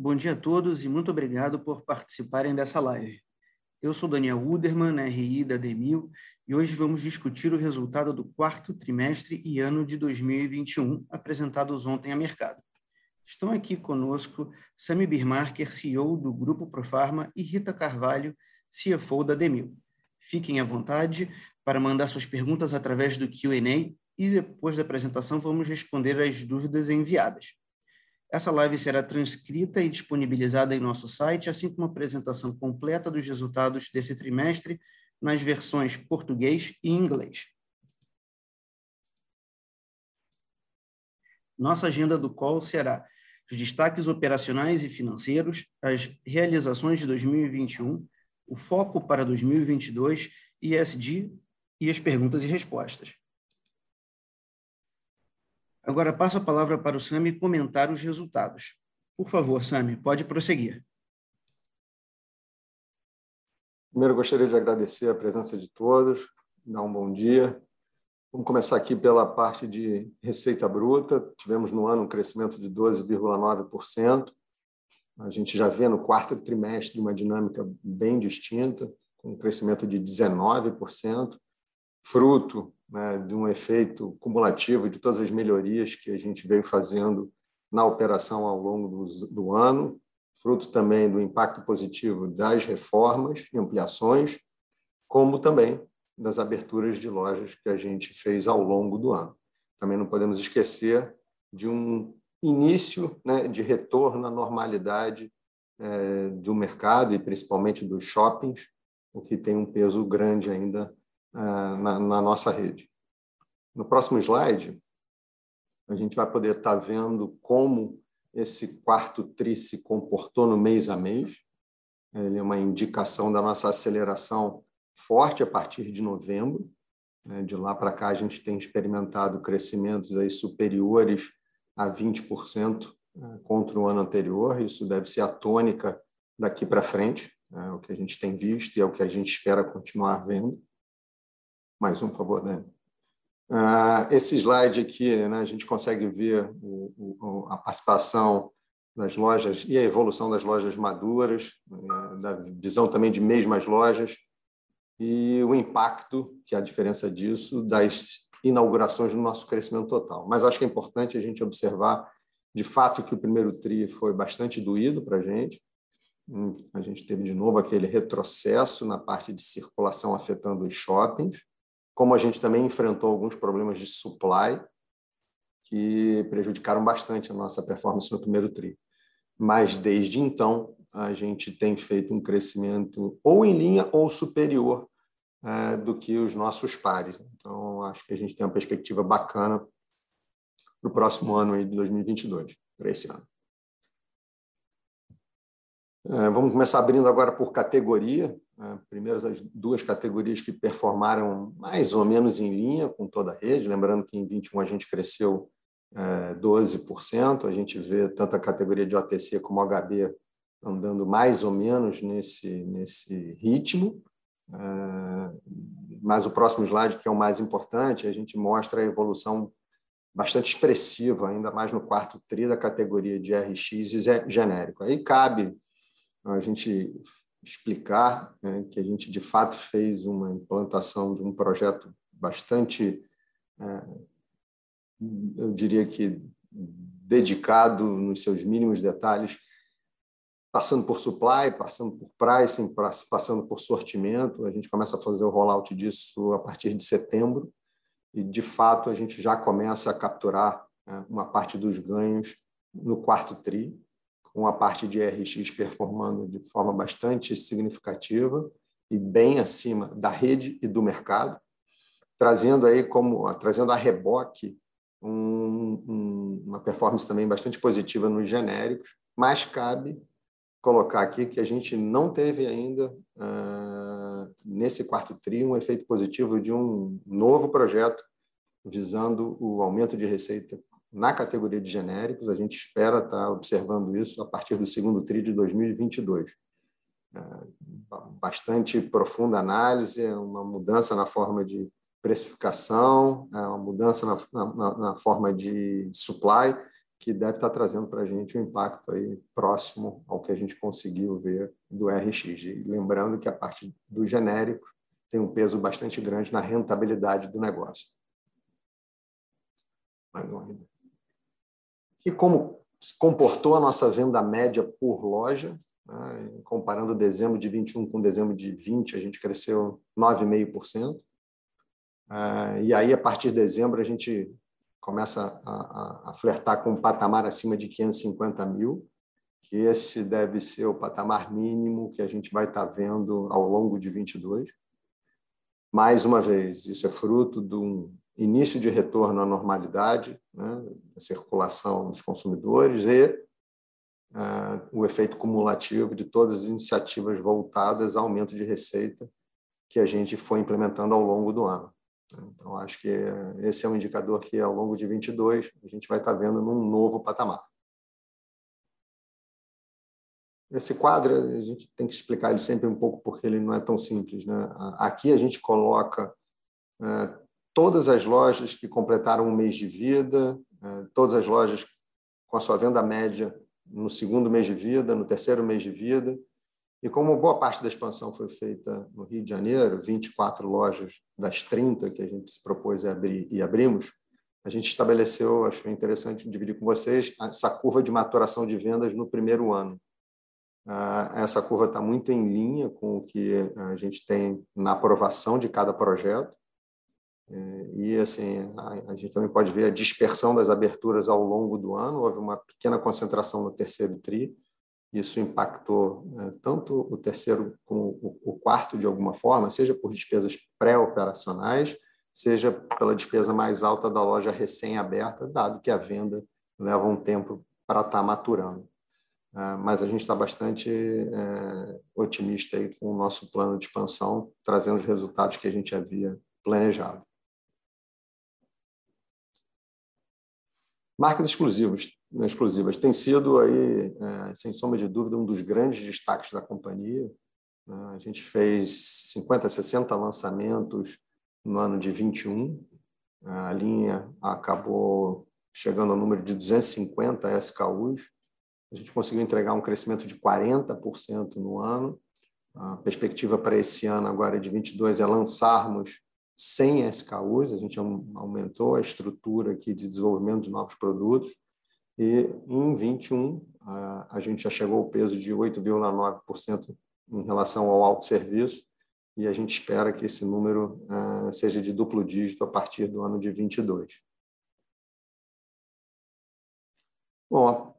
Bom dia a todos e muito obrigado por participarem dessa live. Eu sou Daniel Uderman, RI da Demil, e hoje vamos discutir o resultado do quarto trimestre e ano de 2021, apresentados ontem a mercado. Estão aqui conosco Sami Birmarker, CEO do Grupo Profarma, e Rita Carvalho, CFO da Demil. Fiquem à vontade para mandar suas perguntas através do Q&A e depois da apresentação vamos responder as dúvidas enviadas. Essa live será transcrita e disponibilizada em nosso site, assim como a apresentação completa dos resultados desse trimestre nas versões português e inglês. Nossa agenda do call será os destaques operacionais e financeiros, as realizações de 2021, o foco para 2022, ESG e as perguntas e respostas. Agora passo a palavra para o Sami comentar os resultados. Por favor, Sami, pode prosseguir. Primeiro, gostaria de agradecer a presença de todos, dar um bom dia. Vamos começar aqui pela parte de receita bruta. Tivemos no ano um crescimento de 12,9%. A gente já vê no quarto trimestre uma dinâmica bem distinta, com um crescimento de 19%, fruto né, de um efeito cumulativo de todas as melhorias que a gente veio fazendo na operação ao longo do, do ano, fruto também do impacto positivo das reformas e ampliações, como também das aberturas de lojas que a gente fez ao longo do ano. Também não podemos esquecer de um início né, de retorno à normalidade é, do mercado e principalmente dos shoppings, o que tem um peso grande ainda na, na nossa rede. No próximo slide, a gente vai poder estar vendo como esse quarto TRI se comportou no mês a mês. Ele é uma indicação da nossa aceleração forte a partir de novembro. Né? De lá para cá, a gente tem experimentado crescimentos aí superiores a 20% é, contra o ano anterior. Isso deve ser a tônica daqui para frente, é o que a gente tem visto e é o que a gente espera continuar vendo. Mais um, por favor, Dani. Uh, esse slide aqui, né, a gente consegue ver o, o, a participação das lojas e a evolução das lojas maduras, né, da visão também de mesmas lojas e o impacto, que é a diferença disso, das inaugurações no nosso crescimento total. Mas acho que é importante a gente observar, de fato, que o primeiro TRI foi bastante doído para a gente. Hum, a gente teve de novo aquele retrocesso na parte de circulação afetando os shoppings como a gente também enfrentou alguns problemas de supply que prejudicaram bastante a nossa performance no primeiro tri. Mas desde então a gente tem feito um crescimento ou em linha ou superior é, do que os nossos pares. Então acho que a gente tem uma perspectiva bacana para o próximo ano aí de 2022, para esse ano. É, vamos começar abrindo agora por categoria. Né? Primeiro, as duas categorias que performaram mais ou menos em linha com toda a rede. Lembrando que em 21 a gente cresceu 12%. É, a gente vê tanto a categoria de OTC como HB andando mais ou menos nesse, nesse ritmo. É, mas o próximo slide, que é o mais importante, a gente mostra a evolução bastante expressiva, ainda mais no quarto tri da categoria de RX e genérico. Aí cabe a gente explicar né, que a gente de fato fez uma implantação de um projeto bastante, é, eu diria que dedicado nos seus mínimos detalhes, passando por supply, passando por pricing, passando por sortimento. A gente começa a fazer o rollout disso a partir de setembro e, de fato, a gente já começa a capturar é, uma parte dos ganhos no quarto TRI, com a parte de RX performando de forma bastante significativa e bem acima da rede e do mercado, trazendo aí como trazendo a reboque um, um, uma performance também bastante positiva nos genéricos, mas cabe colocar aqui que a gente não teve ainda uh, nesse quarto tri um efeito positivo de um novo projeto visando o aumento de receita na categoria de genéricos. A gente espera estar observando isso a partir do segundo TRI de 2022. É, bastante profunda análise, uma mudança na forma de precificação, é, uma mudança na, na, na forma de supply que deve estar trazendo para a gente um impacto aí próximo ao que a gente conseguiu ver do RX. E lembrando que a parte dos genéricos tem um peso bastante grande na rentabilidade do negócio. E como se comportou a nossa venda média por loja, né? comparando dezembro de 21 com dezembro de 20, a gente cresceu 9,5%. Ah, e aí, a partir de dezembro, a gente começa a, a, a flertar com um patamar acima de 550 mil, que esse deve ser o patamar mínimo que a gente vai estar vendo ao longo de 22. Mais uma vez, isso é fruto de um início de retorno à normalidade, né, circulação dos consumidores e uh, o efeito cumulativo de todas as iniciativas voltadas ao aumento de receita que a gente foi implementando ao longo do ano. Então, acho que esse é um indicador que, ao longo de 22, a gente vai estar vendo num novo patamar. Esse quadro, a gente tem que explicar ele sempre um pouco, porque ele não é tão simples. Né? Aqui a gente coloca é, todas as lojas que completaram um mês de vida, é, todas as lojas com a sua venda média no segundo mês de vida, no terceiro mês de vida, e como boa parte da expansão foi feita no Rio de Janeiro, 24 lojas das 30 que a gente se propôs a abrir e abrimos, a gente estabeleceu, acho interessante dividir com vocês, essa curva de maturação de vendas no primeiro ano. Ah, essa curva está muito em linha com o que a gente tem na aprovação de cada projeto. É, e assim, a gente também pode ver a dispersão das aberturas ao longo do ano. Houve uma pequena concentração no terceiro TRI, isso impactou né, tanto o terceiro como o quarto, de alguma forma, seja por despesas pré-operacionais, seja pela despesa mais alta da loja recém-aberta, dado que a venda leva um tempo para estar tá maturando. Ah, mas a gente está bastante é, otimista aí com o nosso plano de expansão, trazendo os resultados que a gente havia planejado. Marcas exclusivas, né, exclusivas têm sido aí, é, sem sombra de dúvida, um dos grandes destaques da companhia. Né? A gente fez 50, 60 lançamentos no ano de 21. A linha acabou chegando ao número de 250 SKUs. A gente conseguiu entregar um crescimento de 40% no ano. A perspectiva para esse ano agora de 22 é lançarmos 100 SKUs, a gente aumentou a estrutura aqui de desenvolvimento de novos produtos, e em 21 a gente já chegou ao peso de 8,9% em relação ao autosserviço, e a gente espera que esse número seja de duplo dígito a partir do ano de 22. Bom,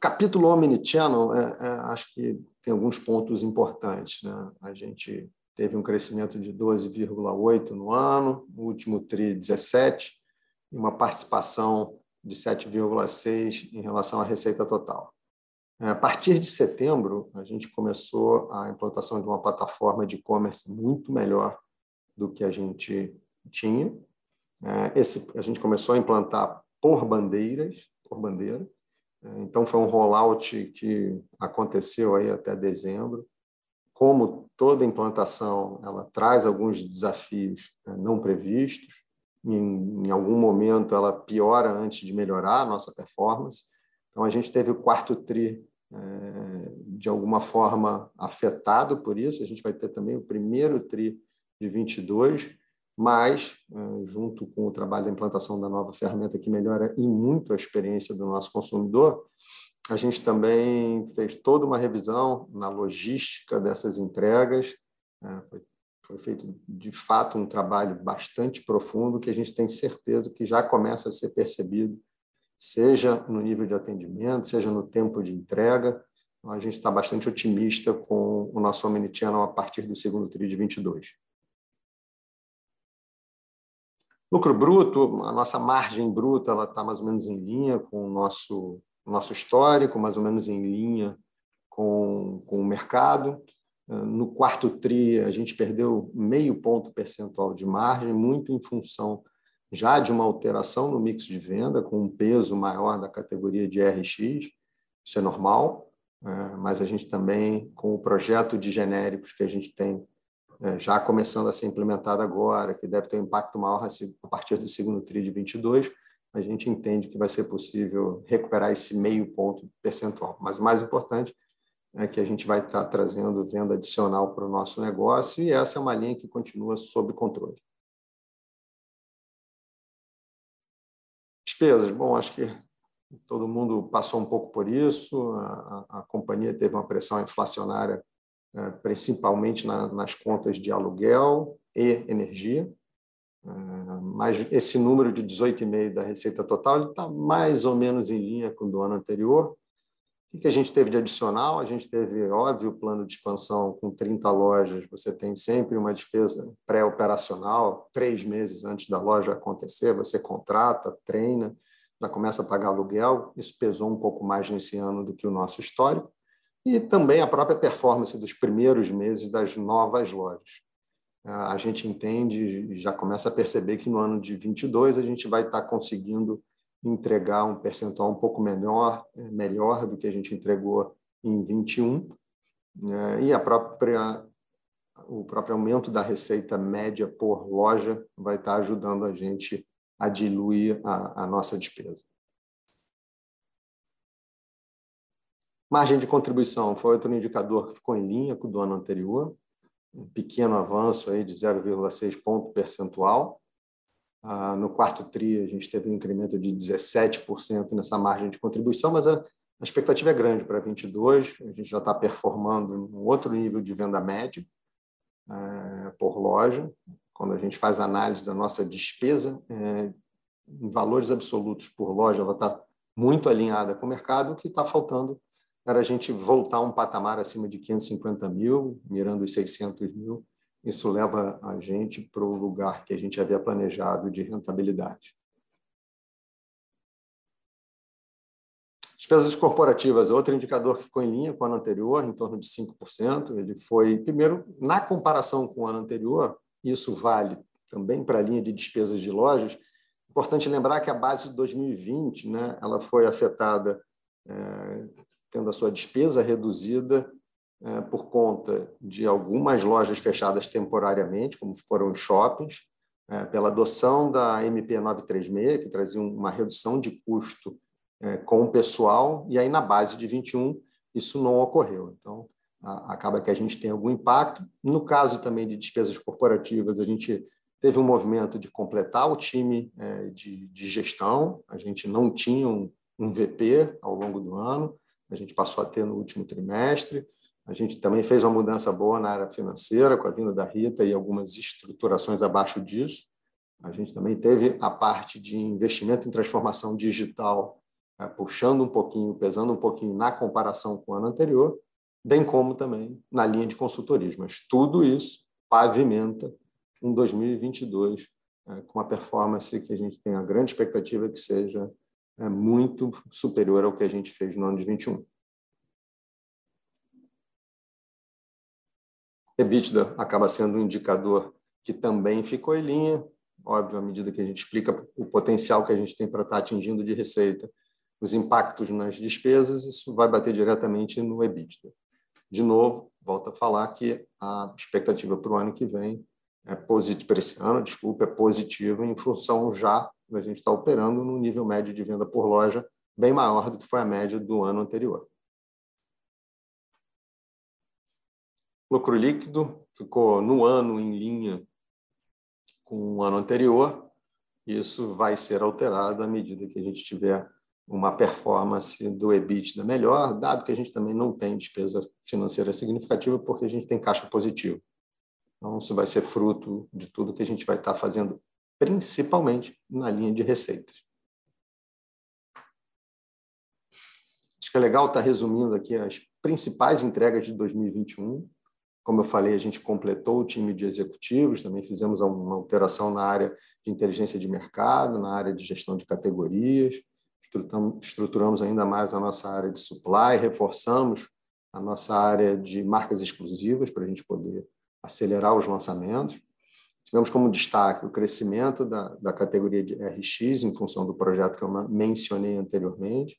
capítulo Omnichannel, é, é, acho que tem alguns pontos importantes. Né? A gente teve um crescimento de 12,8% no ano, no último TRI 17%, e uma participação de 7,6% em relação à receita total. É, a partir de setembro, a gente começou a implantação de uma plataforma de e-commerce muito melhor do que a gente tinha. É, esse, a gente começou a implantar por bandeiras, por bandeira. É, então, foi um rollout que aconteceu aí até dezembro como toda implantação, ela traz alguns desafios né, não previstos. Em, em, algum momento, ela piora antes de melhorar a nossa performance. Então, a gente teve o quarto TRI, é, de alguma forma, afetado por isso. A gente vai ter também o primeiro TRI de 22, mas, é, junto com o trabalho da implantação da nova ferramenta, que melhora em muito a experiência do nosso consumidor, a gente também fez toda uma revisão na logística dessas entregas. Né? Foi, feito, de fato, um trabalho bastante profundo que a gente tem certeza que já começa a ser percebido, seja no nível de atendimento, seja no tempo de entrega. Então, a gente está bastante otimista com o nosso Omnichannel a partir do segundo TRI de 22. Lucro bruto, a nossa margem bruta está mais ou menos em linha com o nosso nosso histórico, mais ou menos em linha com, com o mercado. No quarto TRI, a gente perdeu meio ponto percentual de margem, muito em função já de uma alteração no mix de venda, com um peso maior da categoria de RX, isso é normal, é, mas a gente também, com o projeto de genéricos que a gente tem é, já começando a ser implementado agora, que deve ter um impacto maior a partir do segundo TRI de 22, a gente entende que vai ser possível recuperar esse meio ponto percentual. Mas o mais importante é que a gente vai estar trazendo venda adicional para o nosso negócio e essa é uma linha que continua sob controle. Despesas, bom, acho que todo mundo passou um pouco por isso, a, a companhia teve uma pressão inflacionária é, principalmente na, nas contas de aluguel e energia, mas esse número de 18,5 da receita total está mais ou menos em linha com o do ano anterior, o que a gente teve de adicional? A gente teve, óbvio, o plano de expansão com 30 lojas. Você tem sempre uma despesa pré-operacional, três meses antes da loja acontecer. Você contrata, treina, já começa a pagar aluguel. Isso pesou um pouco mais nesse ano do que o nosso histórico. E também a própria performance dos primeiros meses das novas lojas. A gente entende, já começa a perceber que no ano de 22 a gente vai estar conseguindo entregar um percentual um pouco menor, é, melhor do que a gente entregou em 21, né? e a própria o próprio aumento da receita média por loja vai estar ajudando a gente a diluir a, a nossa despesa. Margem de contribuição foi outro indicador que ficou em linha com o do ano anterior, um pequeno avanço aí de 0,6 ponto percentual. Ah, no quarto TRI, a gente teve um incremento de 17% nessa margem de contribuição, mas a, expectativa é grande para 22. A gente já está performando um outro nível de venda média é, por loja. Quando a gente faz análise da nossa despesa, é, em valores absolutos por loja, ela está muito alinhada com o mercado. O que está faltando era a gente voltar um patamar acima de 550 mil, mirando os 600 mil, isso leva a gente para o lugar que a gente havia planejado de rentabilidade. Despesas corporativas, outro indicador que ficou em linha com o ano anterior, em torno de 5%. Ele foi, primeiro, na comparação com o ano anterior, isso vale também para a linha de despesas de lojas. Importante lembrar que a base de 2020 né, ela foi afetada, é, tendo a sua despesa reduzida é, por conta de algumas lojas fechadas temporariamente, como foram os shoppings, é, pela adoção da MP 936, que trazia uma redução de custo é, com o pessoal, e aí na base de 21 isso não ocorreu. Então, acaba que a gente tem algum impacto. No caso também de despesas corporativas, a gente teve um movimento de completar o time de, de gestão, a gente não tinha um, um VP ao longo do ano, a gente passou a ter no último trimestre. A gente também fez uma mudança boa na área financeira, com a vinda da Rita e algumas estruturações abaixo disso. A gente também teve a parte de investimento em transformação digital, é, puxando um pouquinho, pesando um pouquinho na comparação com o ano anterior, bem como também na linha de consultorismo. Mas tudo isso pavimenta um 2022 é, com uma performance que a gente tem a grande expectativa que seja é, muito superior ao que a gente fez no ano de 21. EBITDA acaba sendo um indicador que também ficou em linha, óbvio, à medida que a gente explica o potencial que a gente tem para estar atingindo de receita, os impactos nas despesas, isso vai bater diretamente no EBITDA. De novo, volto a falar que a expectativa para o ano que vem é positiva, para esse ano, desculpa, é positiva em função já da gente estar operando no nível médio de venda por loja bem maior do que foi a média do ano anterior. lucro líquido ficou no ano em linha com o ano anterior. Isso vai ser alterado à medida que a gente tiver uma performance do EBITDA melhor, dado que a gente também não tem despesa financeira significativa, porque a gente tem caixa positivo. Então, isso vai ser fruto de tudo que a gente vai estar fazendo, principalmente na linha de receitas. Acho que é legal estar resumindo aqui as principais entregas de 2021. Como eu falei, a gente completou o time de executivos, também fizemos uma alteração na área de inteligência de mercado, na área de gestão de categorias, estruturamos ainda mais a nossa área de supply, reforçamos a nossa área de marcas exclusivas para a gente poder acelerar os lançamentos. Tivemos como destaque o crescimento da, da categoria de RX, em função do projeto que eu mencionei anteriormente,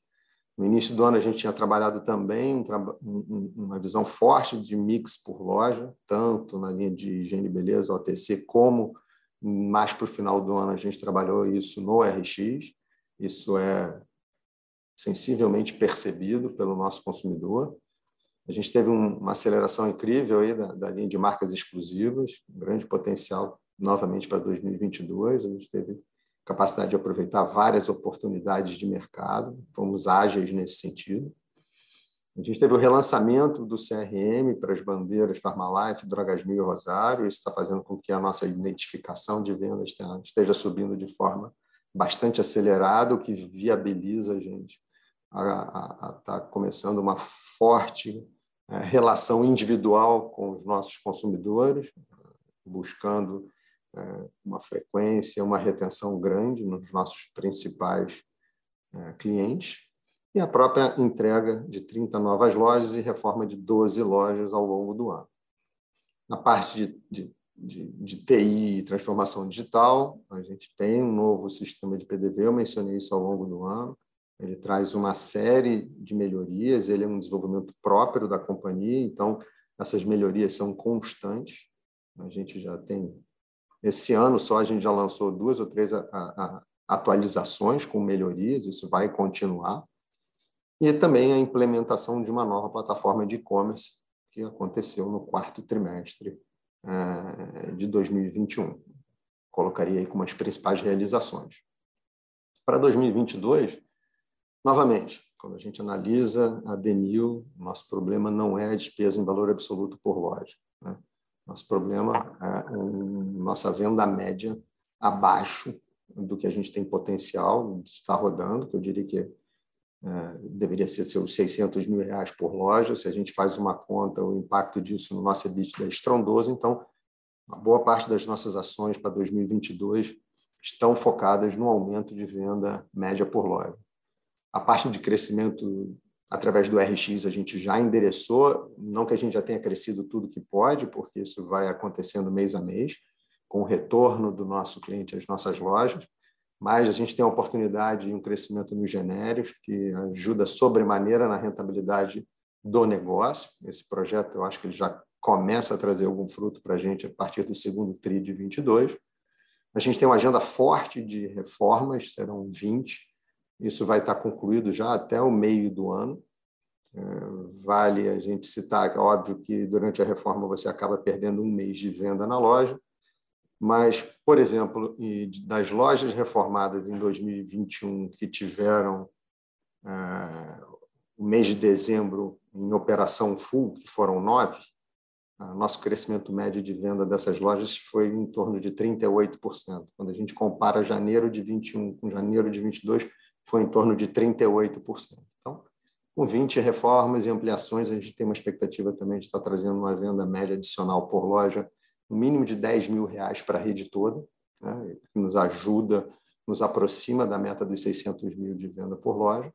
no início do ano, a gente tinha trabalhado também uma visão forte de mix por loja, tanto na linha de higiene e beleza, OTC, como mais para o final do ano a gente trabalhou isso no RX. Isso é sensivelmente percebido pelo nosso consumidor. A gente teve uma aceleração incrível aí da, da linha de marcas exclusivas, um grande potencial novamente para 2022. A gente teve capacidade de aproveitar várias oportunidades de mercado, fomos ágeis nesse sentido. A gente teve o relançamento do CRM para as bandeiras Farmalife, Drogas Mil e Rosário. Isso está fazendo com que a nossa identificação de vendas esteja subindo de forma bastante acelerada, o que viabiliza a gente a estar tá começando uma forte relação individual com os nossos consumidores, buscando é, uma frequência, uma retenção grande nos nossos principais é, clientes e a própria entrega de 30 novas lojas e reforma de 12 lojas ao longo do ano. Na parte de, de, de, de TI e transformação digital, a gente tem um novo sistema de PDV, eu mencionei isso ao longo do ano. Ele traz uma série de melhorias, ele é um desenvolvimento próprio da companhia, então essas melhorias são constantes. A gente já tem esse ano só a gente já lançou duas ou três a, a, atualizações com melhorias, isso vai continuar e também a implementação de uma nova plataforma de e-commerce que aconteceu no quarto trimestre eh, de 2021. Colocaria aí como as principais realizações. Para 2022, novamente, quando a gente analisa a Denil, nosso problema não é a despesa em valor absoluto por loja. Né? Nosso problema é um, nossa venda média abaixo do que a gente tem potencial de estar rodando, que eu diria que é, deveria ser seus 600 mil reais por loja. Se a gente faz uma conta, o impacto disso no nosso EBITDA é estrondoso. Então, uma boa parte das nossas ações para 2022 estão focadas no aumento de venda média por loja. A parte de crescimento através do RX a gente já endereçou, não que a gente já tenha crescido tudo que pode, porque isso vai acontecendo mês a mês, com o retorno do nosso cliente às nossas lojas, mas a gente tem a oportunidade de um crescimento nos genéricos que ajuda sobremaneira na rentabilidade do negócio. Esse projeto, eu acho que ele já começa a trazer algum fruto para a gente a partir do segundo TRI de 22. A gente tem uma agenda forte de reformas, serão 20. Isso vai estar concluído já até o meio do ano. É, vale a gente citar, óbvio que durante a reforma você acaba perdendo um mês de venda na loja, mas, por exemplo, das lojas reformadas em 2021 que tiveram uh, o mês de dezembro em operação full, que foram nove, nosso crescimento médio de venda dessas lojas foi em torno de 38%. Quando a gente compara janeiro de 21 com janeiro de 22, foi em torno de 38%. Então, com 20 reformas e ampliações, a gente tem uma expectativa também de estar trazendo uma venda média adicional por loja no mínimo de 10 mil reais para a rede toda, né, que nos ajuda, nos aproxima da meta dos 600 mil de venda por loja.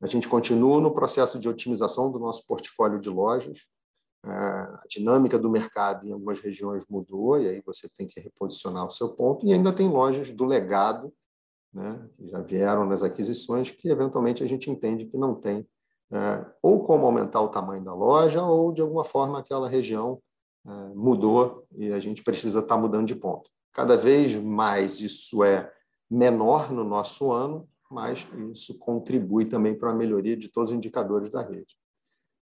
A gente continua no processo de otimização do nosso portfólio de lojas. É, a dinâmica do mercado em algumas regiões mudou, e aí você tem que reposicionar o seu ponto. E ainda tem lojas do legado, né, que já vieram nas aquisições, que eventualmente a gente entende que não tem é, ou como aumentar o tamanho da loja, ou de alguma forma aquela região é, mudou e a gente precisa estar tá mudando de ponto. Cada vez mais isso é menor no nosso ano, mas isso contribui também para a melhoria de todos os indicadores da rede.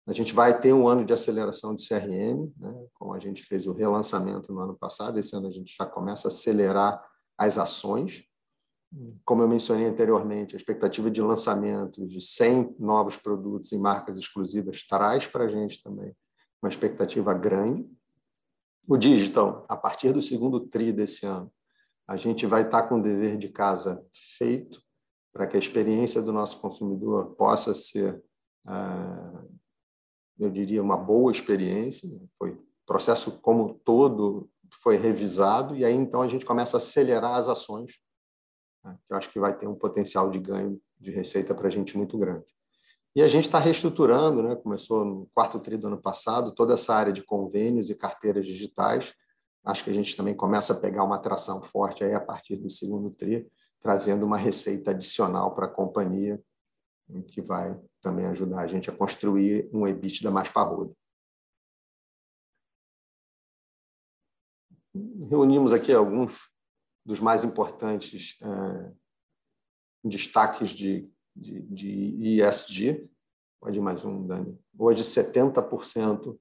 A gente vai ter um ano de aceleração de CRM, né? como a gente fez o relançamento no ano passado, esse ano a gente já começa a acelerar as ações. Como eu mencionei anteriormente, a expectativa de lançamento de 100 novos produtos em marcas exclusivas traz para a gente também uma expectativa grande. O digital, a partir do segundo TRI desse ano, a gente vai estar com o dever de casa feito para que a experiência do nosso consumidor possa ser, ah, eu diria, uma boa experiência. Foi o processo como todo foi revisado e aí então a gente começa a acelerar as ações, né, que eu acho que vai ter um potencial de ganho de receita para a gente muito grande. E a gente está reestruturando, né? começou no quarto tri do ano passado, toda essa área de convênios e carteiras digitais. Acho que a gente também começa a pegar uma atração forte aí a partir do segundo tri, trazendo uma receita adicional para a companhia, que vai também ajudar a gente a construir um EBITDA mais parrudo. Reunimos aqui alguns dos mais importantes eh, destaques de, de, de ESG. Pode ir mais um, Dani. Hoje, 70%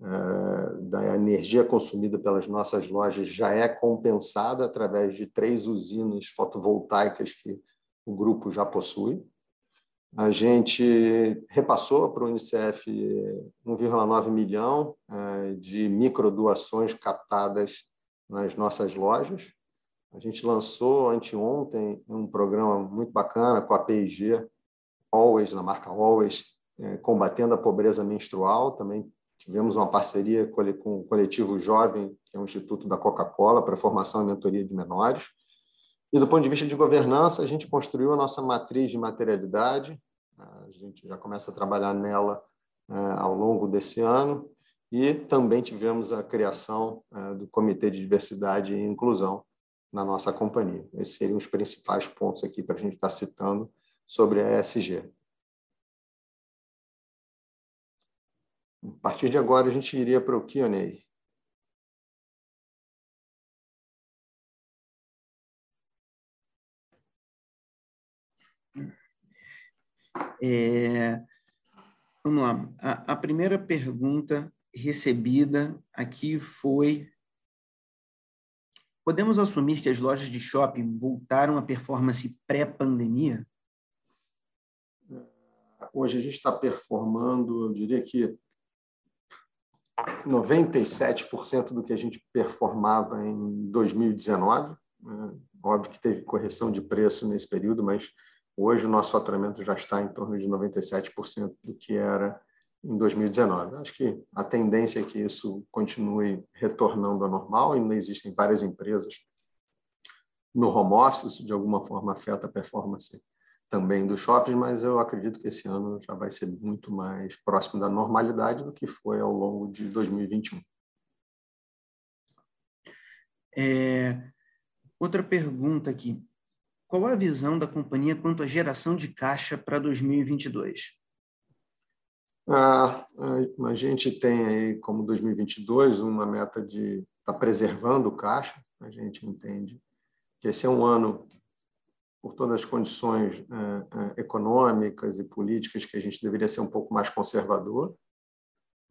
eh, da energia consumida pelas nossas lojas já é compensada através de três usinas fotovoltaicas que o grupo já possui. A gente repassou para o Unicef 1,9 milhão eh, de microdoações captadas nas nossas lojas. A gente lançou anteontem um programa muito bacana com a P&G, Always, na marca Always, eh, combatendo a pobreza menstrual. Também tivemos uma parceria com o coletivo Jovem, que é um instituto da Coca-Cola, para formação e mentoria de menores. E do ponto de vista de governança, a gente construiu a nossa matriz de materialidade, a gente já começa a trabalhar nela é, ao longo desse ano, e também tivemos a criação é, do Comitê de Diversidade e Inclusão na nossa companhia. Esses seriam os principais pontos aqui para a gente estar citando sobre a ESG. A partir de agora, a gente iria para o Q&A. É, vamos lá. A, a, primeira pergunta recebida aqui foi: Podemos assumir que as lojas de shopping voltaram à performance pré-pandemia? Hoje a gente está performando, eu diria que 97% do que a gente performava em 2019. Né? Óbvio que teve correção de preço nesse período, mas Hoje o nosso faturamento já está em torno de 97% do que era em 2019. Acho que a tendência é que isso continue retornando ao normal. Ainda existem várias empresas no home office, isso de alguma forma afeta a performance também dos shoppings, mas eu acredito que esse ano já vai ser muito mais próximo da normalidade do que foi ao longo de 2021. É, outra pergunta aqui. Qual a visão da companhia quanto à geração de caixa para 2022? Ah, a gente tem aí, como 2022, uma meta de estar tá preservando o caixa. A gente entende que esse é um ano, por todas as condições é, é, econômicas e políticas, que a gente deveria ser um pouco mais conservador.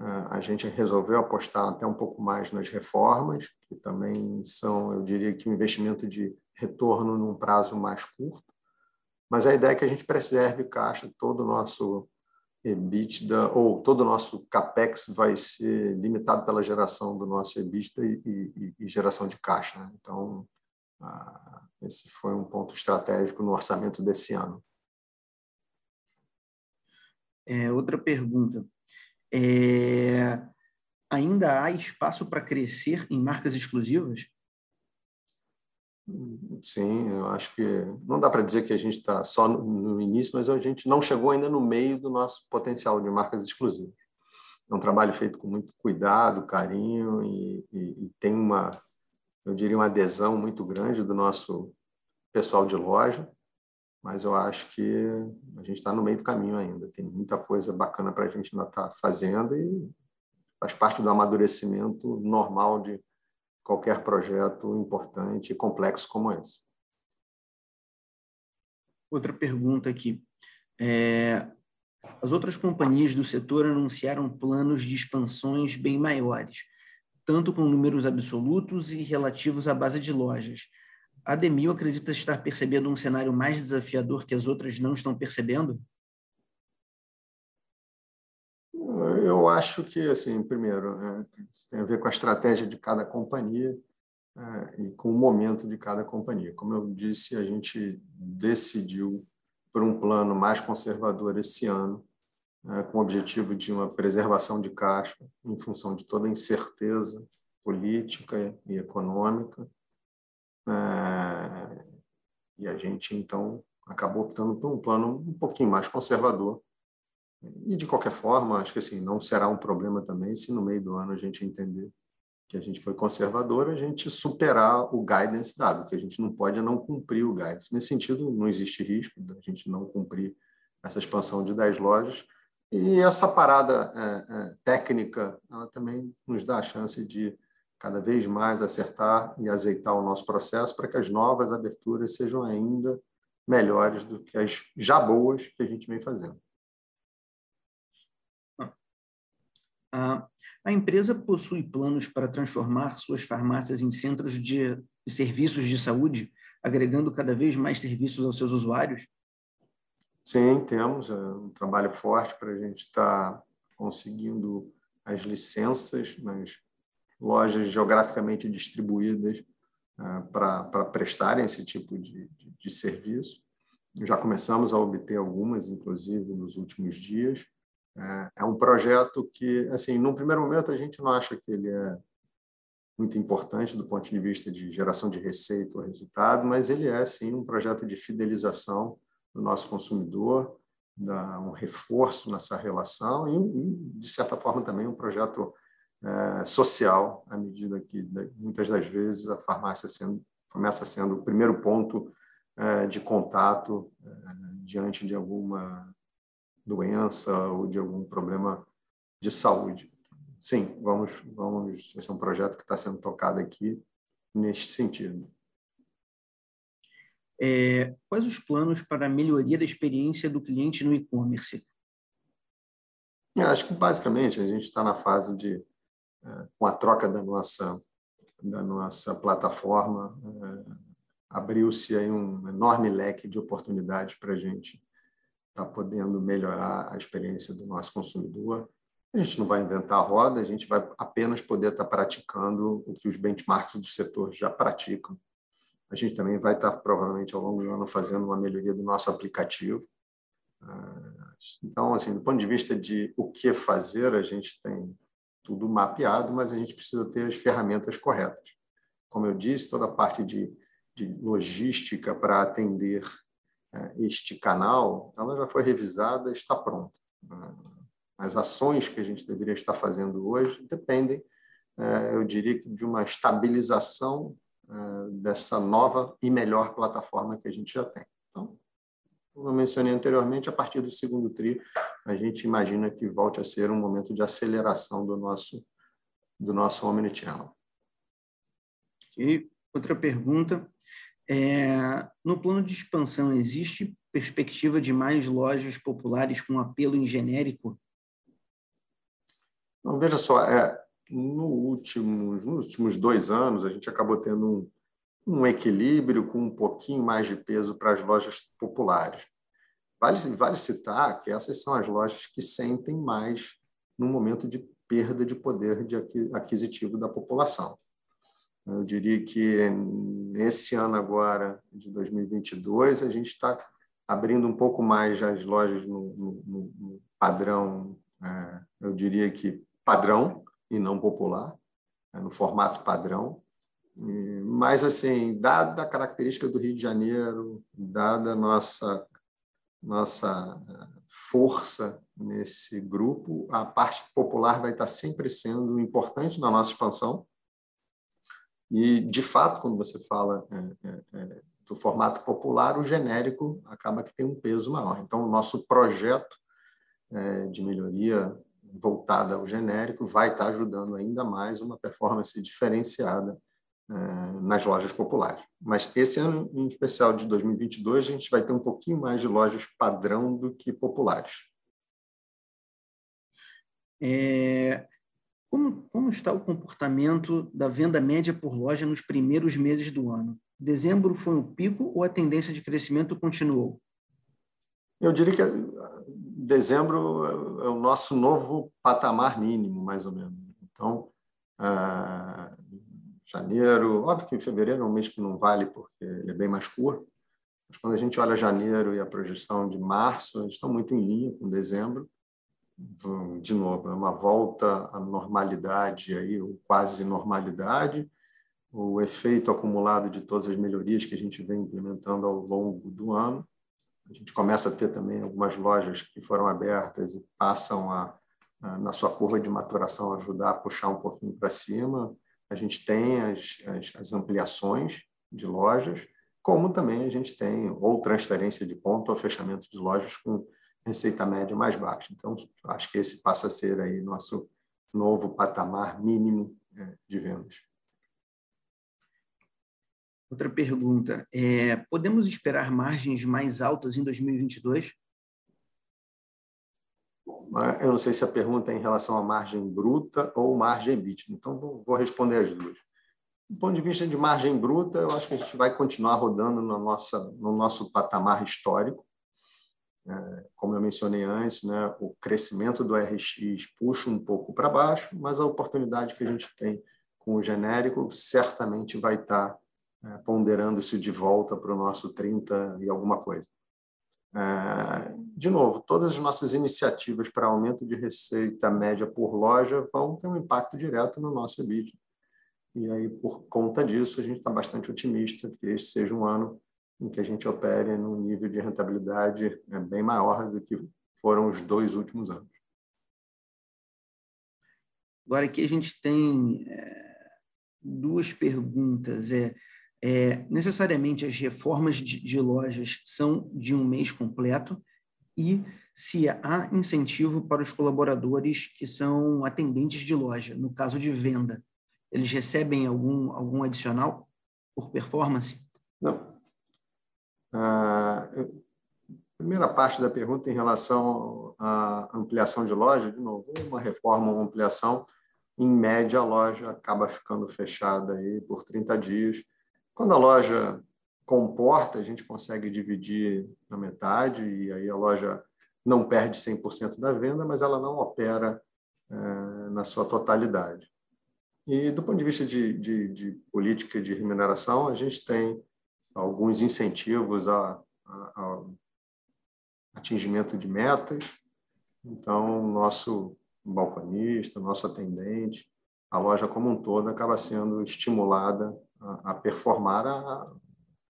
É, a gente resolveu apostar até um pouco mais nas reformas, que também são, eu diria que um investimento de retorno num prazo mais curto. Mas a ideia é que a gente preserve caixa, todo o nosso EBITDA, ou todo o nosso CAPEX vai ser limitado pela geração do nosso EBITDA e, e, e geração de caixa. Né? Então, ah, esse foi um ponto estratégico no orçamento desse ano. É, outra pergunta. É, ainda há espaço para crescer em marcas exclusivas? Sim, eu acho que não dá para dizer que a gente está só no início, mas a gente não chegou ainda no meio do nosso potencial de marcas exclusivas. É um trabalho feito com muito cuidado, carinho e, e, e tem uma, eu diria, uma adesão muito grande do nosso pessoal de loja, mas eu acho que a gente está no meio do caminho ainda. Tem muita coisa bacana para a gente ainda estar tá fazendo e faz parte do amadurecimento normal de qualquer projeto importante e complexo como esse. Outra pergunta aqui. É, as outras companhias do setor anunciaram planos de expansões bem maiores, tanto com números absolutos e relativos à base de lojas. A Demil acredita estar percebendo um cenário mais desafiador que as outras não estão percebendo? Eu acho que, assim, primeiro, né, isso tem a ver com a estratégia de cada companhia é, e com o momento de cada companhia. Como eu disse, a gente decidiu por um plano mais conservador esse ano, é, com o objetivo de uma preservação de caixa em função de toda a incerteza política e econômica. É, e a gente, então, acabou optando por um plano um pouquinho mais conservador, e, de qualquer forma, acho que assim, não será um problema também se no meio do ano a gente entender que a gente foi conservador, a gente superar o guidance dado, que a gente não pode não cumprir o guidance. Nesse sentido, não existe risco da gente não cumprir essa expansão de 10 lojas. E essa parada é, é, técnica, ela também nos dá a chance de cada vez mais acertar e azeitar o nosso processo para que as novas aberturas sejam ainda melhores do que as já boas que a gente vem fazendo. Ah, a empresa possui planos para transformar suas farmácias em centros de serviços de saúde, agregando cada vez mais serviços aos seus usuários? Sim, temos é um trabalho forte para a gente estar tá conseguindo as licenças nas lojas geograficamente distribuídas é, para prestarem esse tipo de, de, de serviço. Já começamos a obter algumas, inclusive, nos últimos dias. É, é um projeto que, assim, num primeiro momento a gente não acha que ele é muito importante do ponto de vista de geração de receita ou resultado, mas ele é sim um projeto de fidelização do nosso consumidor, dá um reforço nessa relação e, de certa forma, também um projeto é, social, à medida que muitas das vezes a farmácia sendo, começa sendo o primeiro ponto é, de contato é, diante de alguma doença ou de algum problema de saúde. Sim, vamos, vamos. Esse é um projeto que está sendo tocado aqui neste sentido. É, quais os planos para a melhoria da experiência do cliente no e-commerce? Acho que basicamente a gente está na fase de, é, com a troca da nossa da nossa plataforma, é, abriu-se aí um enorme leque de oportunidades para a gente está podendo melhorar a experiência do nosso consumidor. A gente não vai inventar a roda, a gente vai apenas poder estar tá praticando o que os benchmarks do setor já praticam. A gente também vai estar, tá, provavelmente, ao longo do ano, fazendo uma melhoria do nosso aplicativo. Ah, então, assim, do ponto de vista de o que fazer, a gente tem tudo mapeado, mas a gente precisa ter as ferramentas corretas. Como eu disse, toda a parte de, de logística para atender este canal, ela já foi revisada, está pronta. As ações que a gente deveria estar fazendo hoje dependem, é, eu diria, de uma estabilização dessa nova e melhor plataforma que a gente já tem. Então, como eu mencionei anteriormente, a partir do segundo TRI, a gente imagina que volte a ser um momento de aceleração do nosso, do nosso Omnichannel. E outra pergunta, é, no plano de expansão, existe perspectiva de mais lojas populares com apelo em genérico? Não, veja só, é, no últimos, nos últimos dois anos, a gente acabou tendo um, um equilíbrio com um pouquinho mais de peso para as lojas populares. Vale, vale citar que essas são as lojas que sentem mais no momento de perda de poder de aquisitivo da população. Eu diria que nesse ano agora, de 2022, a gente está abrindo um pouco mais as lojas no, no, no padrão, é, eu diria que padrão e não popular, é, no formato padrão. Mas, assim, dada a característica do Rio de Janeiro, dada a nossa, nossa força nesse grupo, a parte popular vai estar sempre sendo importante na nossa expansão, e, de fato, quando você fala é, é, é, do formato popular, o genérico acaba que tem um peso maior. Então, o nosso projeto de melhoria voltada ao genérico vai estar ajudando ainda mais uma performance diferenciada nas lojas populares. Mas esse ano, em especial de 2022, a gente vai ter um pouquinho mais de lojas padrão do que populares. É, como, como está o comportamento da venda média por loja nos primeiros meses do ano? Dezembro foi um pico ou a tendência de crescimento continuou? Eu diria que dezembro é o nosso novo patamar mínimo, mais ou menos. Então, ah, janeiro, óbvio que em fevereiro é um mês que não vale porque ele é bem mais curto, mas quando a gente olha janeiro e a projeção de março, eles estão muito em linha com dezembro de novo, é uma volta à normalidade, aí, ou quase normalidade, o efeito acumulado de todas as melhorias que a gente vem implementando ao longo do ano. A gente começa a ter também algumas lojas que foram abertas e passam a, a na sua curva de maturação, ajudar a puxar um pouquinho para cima. A gente tem as, as, as ampliações de lojas, como também a gente tem ou transferência de ponto ou fechamento de lojas com receita média mais baixa. Então, acho que esse passa a ser aí nosso novo patamar mínimo é, de vendas. Outra pergunta, é, podemos esperar margens mais altas em 2022? Eu não sei se a pergunta é em relação à margem bruta ou margem EBITDA, então vou responder as duas. Do ponto de vista de margem bruta, eu acho que a gente vai continuar rodando no, nossa, no nosso patamar histórico. É, como eu mencionei antes, né, o crescimento do RX puxa um pouco para baixo, mas a oportunidade que a gente tem com o genérico certamente vai estar é, ponderando-se de volta para o nosso 30 e alguma coisa. É, de novo, todas as nossas iniciativas para aumento de receita média por loja vão ter um impacto direto no nosso EBITDA. E aí, por conta disso, a gente está bastante otimista que este seja um ano em que a gente opere num nível de rentabilidade é, bem maior do que foram os dois últimos anos. Agora aqui a gente tem é, duas perguntas. É, é, necessariamente as reformas de, de lojas são de um mês completo e se há incentivo para os colaboradores que são atendentes de loja, no caso de venda. Eles recebem algum, algum adicional por performance? Não. A primeira parte da pergunta em relação à ampliação de loja, de novo, uma reforma uma ampliação, em média a loja acaba ficando fechada aí por 30 dias. Quando a loja comporta, a gente consegue dividir na metade e aí a loja não perde 100% da venda, mas ela não opera é, na sua totalidade. E do ponto de vista de, de, de, política de remuneração, a gente tem alguns incentivos a, a, a atingimento de metas. Então, nosso balconista, nosso atendente, a loja como um todo acaba sendo estimulada a, a performar a,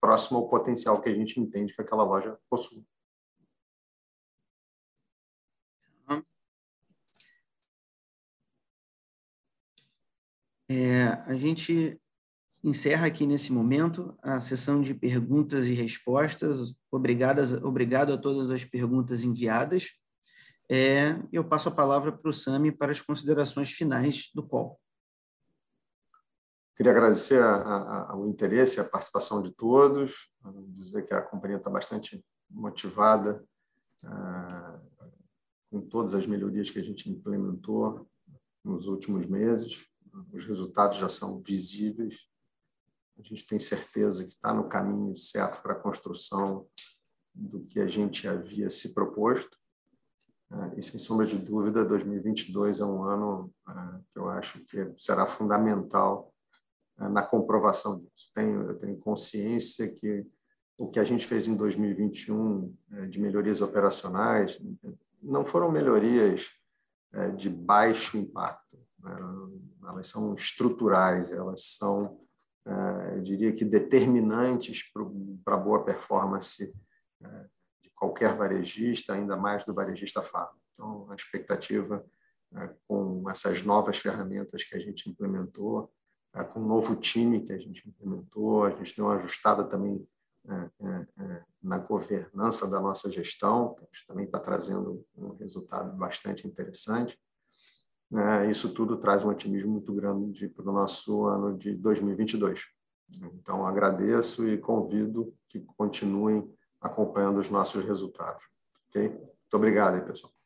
próximo ao potencial que a gente entende que aquela loja possui. É, a gente encerra aqui nesse momento a sessão de perguntas e respostas. Obrigadas, obrigado a todas as perguntas enviadas. É, eu passo a palavra para o Sami para as considerações finais do call. Queria agradecer a, a, o interesse e a participação de todos, dizer que a companhia está bastante motivada ah, com todas as melhorias que a gente implementou nos últimos meses os resultados já são visíveis. A gente tem certeza que está no caminho certo para a construção do que a gente havia se proposto. É, e, sem sombra de dúvida, 2022 é um ano é, que eu acho que será fundamental é, na comprovação disso. Tenho, eu tenho consciência que o que a gente fez em 2021 de melhorias operacionais não foram melhorias de baixo impacto, né? elas são estruturais, elas são, é, eu diria que, determinantes para a boa performance é, de qualquer varejista, ainda mais do varejista farma. Então, a expectativa é, com essas novas ferramentas que a gente implementou, com o novo time que a gente implementou, a gente deu uma ajustada também na governança da nossa gestão, que também está trazendo um resultado bastante interessante. Né, isso tudo traz um otimismo muito grande para o nosso ano de 2022. Então, agradeço e convido que continuem acompanhando os nossos resultados. Okay? Muito obrigado, aí, pessoal.